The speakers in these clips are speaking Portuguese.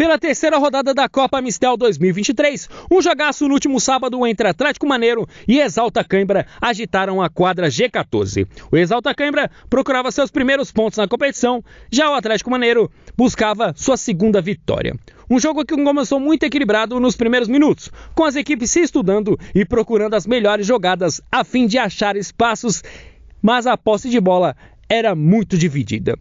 pela terceira rodada da Copa Mistel 2023. Um jogaço no último sábado entre Atlético Maneiro e Exalta Cãibra agitaram a quadra G14. O Exalta Cãibra procurava seus primeiros pontos na competição, já o Atlético Maneiro buscava sua segunda vitória. Um jogo que começou muito equilibrado nos primeiros minutos, com as equipes se estudando e procurando as melhores jogadas a fim de achar espaços, mas a posse de bola era muito dividida.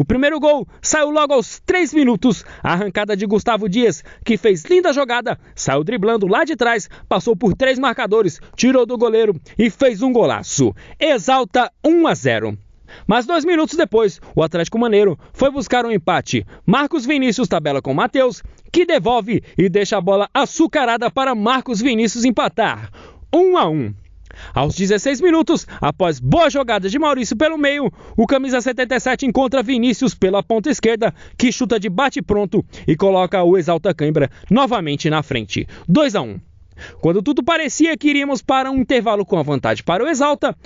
O primeiro gol saiu logo aos 3 minutos. A arrancada de Gustavo Dias, que fez linda jogada, saiu driblando lá de trás, passou por três marcadores, tirou do goleiro e fez um golaço. Exalta 1 a 0. Mas dois minutos depois, o Atlético Maneiro foi buscar um empate. Marcos Vinícius tabela com Matheus, que devolve e deixa a bola açucarada para Marcos Vinícius empatar. 1 a 1. Aos 16 minutos, após boa jogada de Maurício pelo meio, o camisa 77 encontra Vinícius pela ponta esquerda, que chuta de bate-pronto e coloca o Exalta Cãibra novamente na frente. 2 a 1. Quando tudo parecia que iríamos para um intervalo com a vantagem para o Exalta,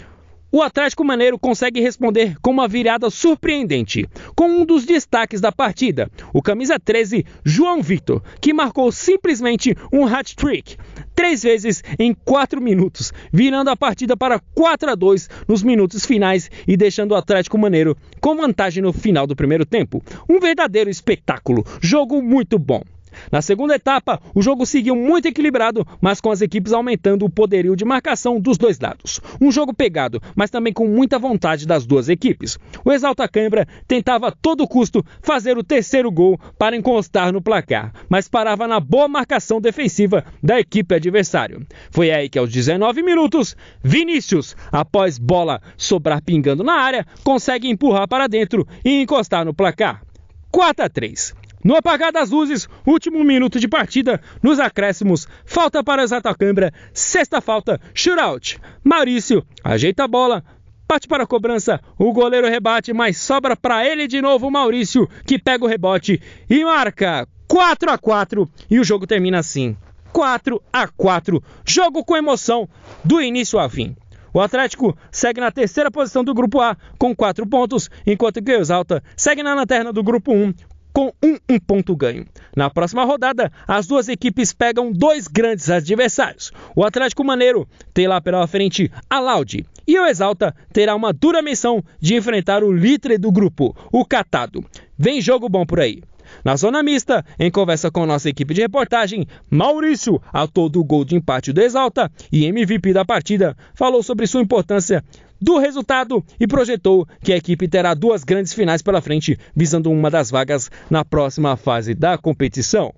o Atlético Maneiro consegue responder com uma virada surpreendente, com um dos destaques da partida, o camisa 13, João Vitor, que marcou simplesmente um hat-trick, três vezes em quatro minutos, virando a partida para 4 a 2 nos minutos finais e deixando o Atlético Maneiro com vantagem no final do primeiro tempo. Um verdadeiro espetáculo, jogo muito bom. Na segunda etapa, o jogo seguiu muito equilibrado, mas com as equipes aumentando o poderio de marcação dos dois lados. Um jogo pegado, mas também com muita vontade das duas equipes. O Exalta Câmara tentava a todo custo fazer o terceiro gol para encostar no placar, mas parava na boa marcação defensiva da equipe adversária. Foi aí que aos 19 minutos, Vinícius, após bola sobrar pingando na área, consegue empurrar para dentro e encostar no placar. 4 a 3. No apagar das luzes, último minuto de partida, nos acréscimos, falta para os Atacambra, sexta falta, shootout. Maurício ajeita a bola, parte para a cobrança, o goleiro rebate, mas sobra para ele de novo Maurício, que pega o rebote e marca 4 a 4 e o jogo termina assim. 4 a 4, jogo com emoção do início ao fim. O Atlético segue na terceira posição do grupo A com 4 pontos, enquanto o Exalta segue na lanterna do grupo 1 com um, um ponto ganho. Na próxima rodada, as duas equipes pegam dois grandes adversários. O Atlético Maneiro terá pela frente a Laude e o Exalta terá uma dura missão de enfrentar o líder do grupo, o Catado. Vem jogo bom por aí. Na zona mista, em conversa com nossa equipe de reportagem, Maurício, autor do gol de empate do Exalta e MVP da partida, falou sobre sua importância do resultado e projetou que a equipe terá duas grandes finais pela frente, visando uma das vagas na próxima fase da competição.